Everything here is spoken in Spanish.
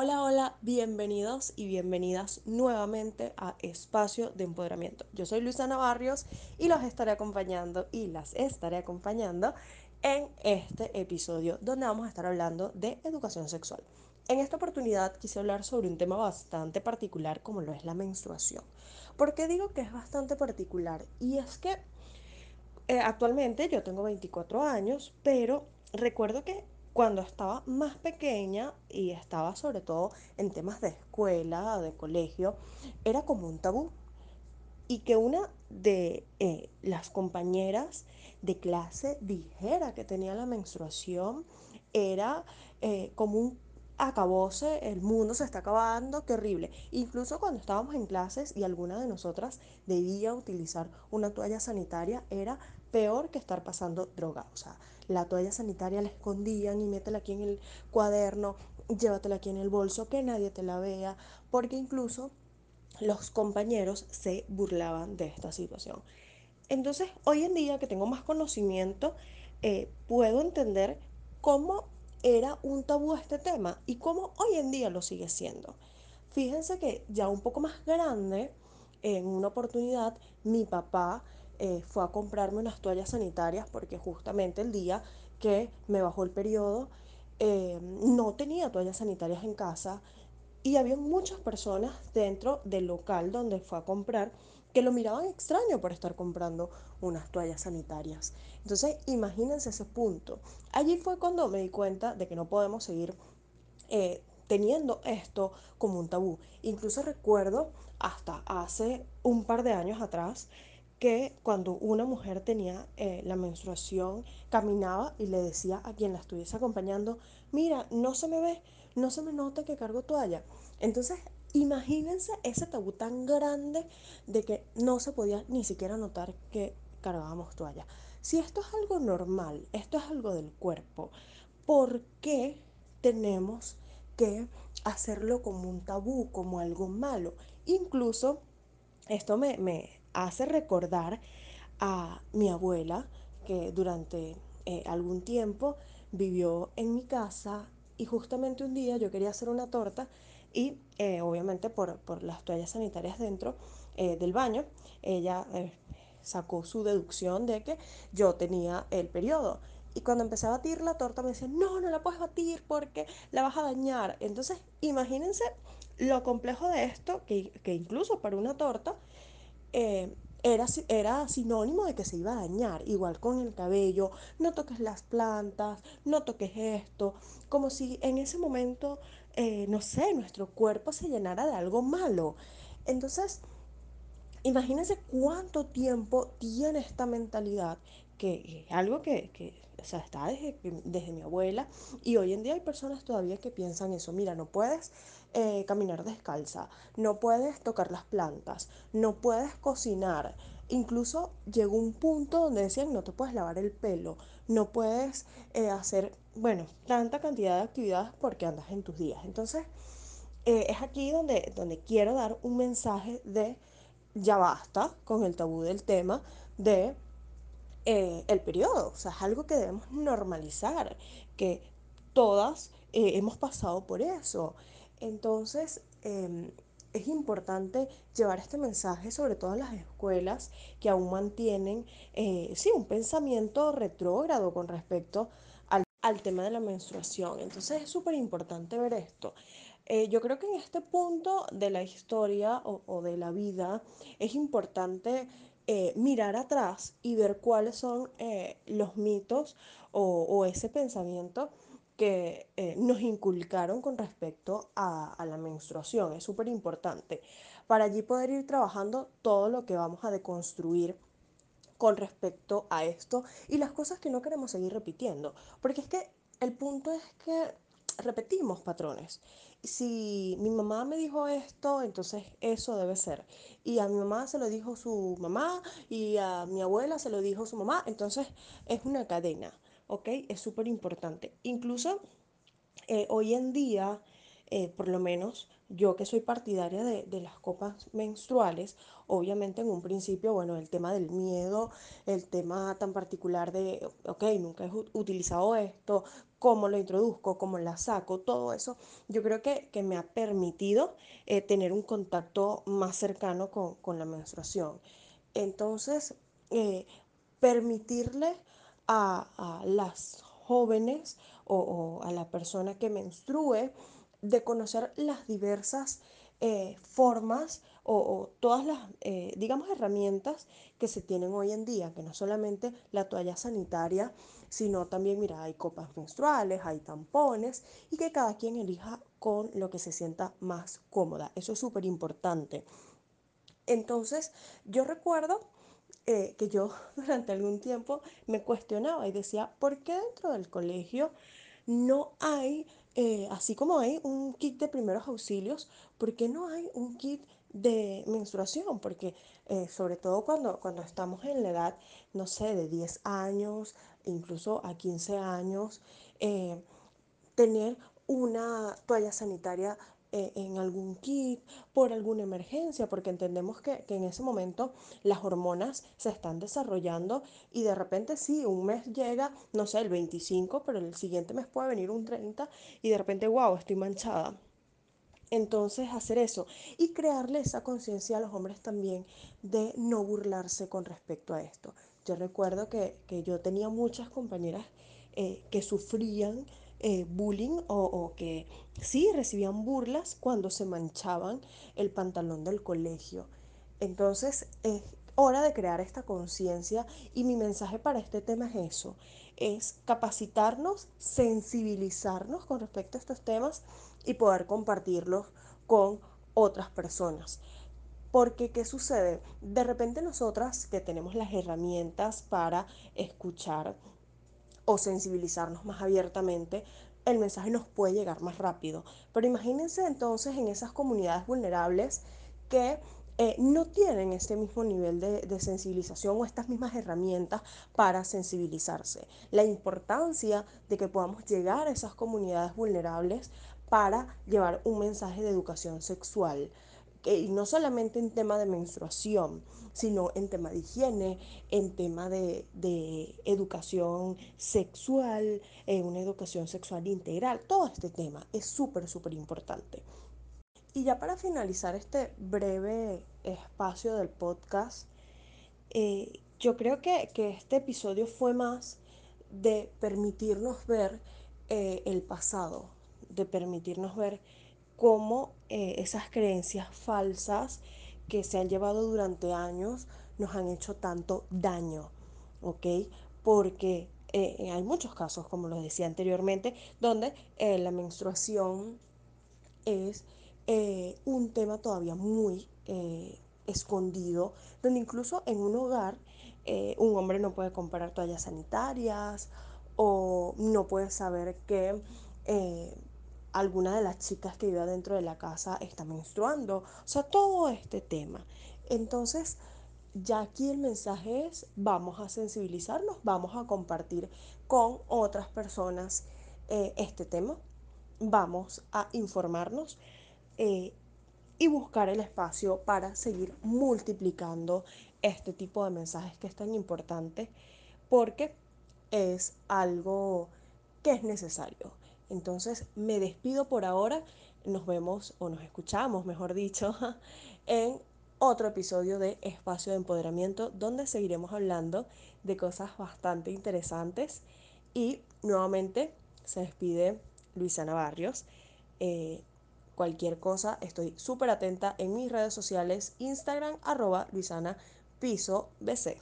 Hola, hola, bienvenidos y bienvenidas nuevamente a Espacio de Empoderamiento. Yo soy Luisana Barrios y los estaré acompañando y las estaré acompañando en este episodio donde vamos a estar hablando de educación sexual. En esta oportunidad quise hablar sobre un tema bastante particular como lo es la menstruación. ¿Por qué digo que es bastante particular? Y es que eh, actualmente yo tengo 24 años, pero recuerdo que cuando estaba más pequeña y estaba sobre todo en temas de escuela, de colegio, era como un tabú. Y que una de eh, las compañeras de clase dijera que tenía la menstruación era eh, como un acabose, el mundo se está acabando, qué horrible. Incluso cuando estábamos en clases y alguna de nosotras debía utilizar una toalla sanitaria, era peor que estar pasando droga. O sea, la toalla sanitaria la escondían y métela aquí en el cuaderno, llévatela aquí en el bolso, que nadie te la vea, porque incluso los compañeros se burlaban de esta situación. Entonces, hoy en día que tengo más conocimiento, eh, puedo entender cómo era un tabú este tema y cómo hoy en día lo sigue siendo. Fíjense que ya un poco más grande, en una oportunidad, mi papá eh, fue a comprarme unas toallas sanitarias porque justamente el día que me bajó el periodo, eh, no tenía toallas sanitarias en casa y había muchas personas dentro del local donde fue a comprar que lo miraban extraño por estar comprando unas toallas sanitarias. Entonces, imagínense ese punto. Allí fue cuando me di cuenta de que no podemos seguir eh, teniendo esto como un tabú. Incluso recuerdo hasta hace un par de años atrás que cuando una mujer tenía eh, la menstruación, caminaba y le decía a quien la estuviese acompañando, mira, no se me ve, no se me nota que cargo toalla. Entonces, imagínense ese tabú tan grande de que no se podía ni siquiera notar que cargábamos toalla. Si esto es algo normal, esto es algo del cuerpo, ¿por qué tenemos que hacerlo como un tabú, como algo malo? Incluso esto me, me hace recordar a mi abuela, que durante eh, algún tiempo vivió en mi casa y justamente un día yo quería hacer una torta y eh, obviamente por, por, las toallas sanitarias dentro eh, del baño, ella eh, sacó su deducción de que yo tenía el periodo. Y cuando empecé a batir la torta me decía, no, no la puedes batir porque la vas a dañar. Entonces, imagínense lo complejo de esto, que, que incluso para una torta era, era sinónimo de que se iba a dañar, igual con el cabello, no toques las plantas, no toques esto, como si en ese momento, eh, no sé, nuestro cuerpo se llenara de algo malo. Entonces, imagínense cuánto tiempo tiene esta mentalidad, que es algo que, que o está desde, desde mi abuela y hoy en día hay personas todavía que piensan eso, mira, no puedes eh, caminar descalza, no puedes tocar las plantas, no puedes cocinar. Incluso llegó un punto donde decían no te puedes lavar el pelo, no puedes eh, hacer, bueno, tanta cantidad de actividades porque andas en tus días. Entonces, eh, es aquí donde, donde quiero dar un mensaje de ya basta con el tabú del tema de eh, el periodo. O sea, es algo que debemos normalizar, que todas hemos pasado por eso. Entonces, eh, es importante llevar este mensaje, sobre todo en las escuelas que aún mantienen, eh, sí, un pensamiento retrógrado con respecto al, al tema de la menstruación. Entonces, es súper importante ver esto. Eh, yo creo que en este punto de la historia o, de la vida es importante eh, mirar atrás y ver cuáles son los mitos o, ese pensamiento que eh, nos inculcaron con respecto a, a la menstruación. Es súper importante para allí poder ir trabajando todo lo que vamos a deconstruir con respecto a esto y las cosas que no queremos seguir repitiendo. Porque es que el punto es que repetimos patrones. Si mi mamá me dijo esto, entonces eso debe ser. Y a mi mamá se lo dijo su mamá y a mi abuela se lo dijo su mamá. Entonces es una cadena, ¿ok? Es súper importante. Incluso eh, hoy en día eh, por lo menos yo que soy partidaria de, las copas menstruales, obviamente en un principio, bueno, el tema del miedo, el tema tan particular de, ok, nunca he utilizado esto, cómo lo introduzco, cómo la saco, todo eso, yo creo que, que me ha permitido eh, tener un contacto más cercano con, con la menstruación. Entonces, eh, permitirle a, las jóvenes o, a la persona que menstrue de conocer las diversas eh, formas o, o, todas las, eh, digamos, herramientas que se tienen hoy en día, que no solamente la toalla sanitaria, sino también, mira, hay copas menstruales, hay tampones, y que cada quien elija con lo que se sienta más cómoda. Eso es súper importante. Entonces, yo recuerdo eh, que yo durante algún tiempo me cuestionaba y decía, ¿por qué dentro del colegio no hay, eh, así como hay un kit de primeros auxilios, ¿por qué no hay un kit de menstruación? Porque eh, sobre todo cuando, cuando estamos en la edad, no sé, de 10 años, incluso a 15 años, tener una toalla sanitaria eh, en algún kit, por alguna emergencia, porque entendemos que, que, en ese momento las hormonas se están desarrollando y de repente sí, un mes llega, no sé, el 25, pero el siguiente mes puede venir un 30 y de repente, wow, estoy manchada. Entonces hacer eso y crearle esa conciencia a los hombres también de no burlarse con respecto a esto. Yo recuerdo que, que yo tenía muchas compañeras eh, que sufrían eh, bullying o, o, que sí recibían burlas cuando se manchaban el pantalón del colegio. Entonces es hora de crear esta conciencia y mi mensaje para este tema es eso, es capacitarnos, sensibilizarnos con respecto a estos temas y poder compartirlos con otras personas. Porque, ¿qué sucede? De repente nosotras que tenemos las herramientas para escuchar o sensibilizarnos más abiertamente, el mensaje nos puede llegar más rápido. Pero imagínense entonces en esas comunidades vulnerables que eh, no tienen este mismo nivel de, de, sensibilización o estas mismas herramientas para sensibilizarse. La importancia de que podamos llegar a esas comunidades vulnerables para llevar un mensaje de educación sexual. Y no solamente en tema de menstruación, sino en tema de higiene, en tema de, de educación sexual, eh, una educación sexual integral. Todo este tema es súper, súper importante. Y ya para finalizar este breve espacio del podcast, eh, yo creo que, que, este episodio fue más de permitirnos ver eh, el pasado, de permitirnos ver cómo eh, esas creencias falsas que se han llevado durante años nos han hecho tanto daño, ¿ok? Porque eh, hay muchos casos, como lo decía anteriormente, donde eh, la menstruación es eh, un tema todavía muy eh, escondido, donde incluso en un hogar eh, un hombre no puede comprar toallas sanitarias o no puede saber que eh, alguna de las chicas que vive dentro de la casa está menstruando. O sea, todo este tema. Entonces, ya aquí el mensaje es, vamos a sensibilizarnos, vamos a compartir con otras personas eh, este tema, vamos a informarnos eh, y buscar el espacio para seguir multiplicando este tipo de mensajes que es tan importante porque es algo que es necesario. Entonces me despido por ahora, nos vemos o nos escuchamos, mejor dicho, en otro episodio de Espacio de Empoderamiento donde seguiremos hablando de cosas bastante interesantes y nuevamente se despide Luisana Barrios. Eh, cualquier cosa, estoy súper atenta en mis redes sociales, Instagram, arroba Luisana Piso BC.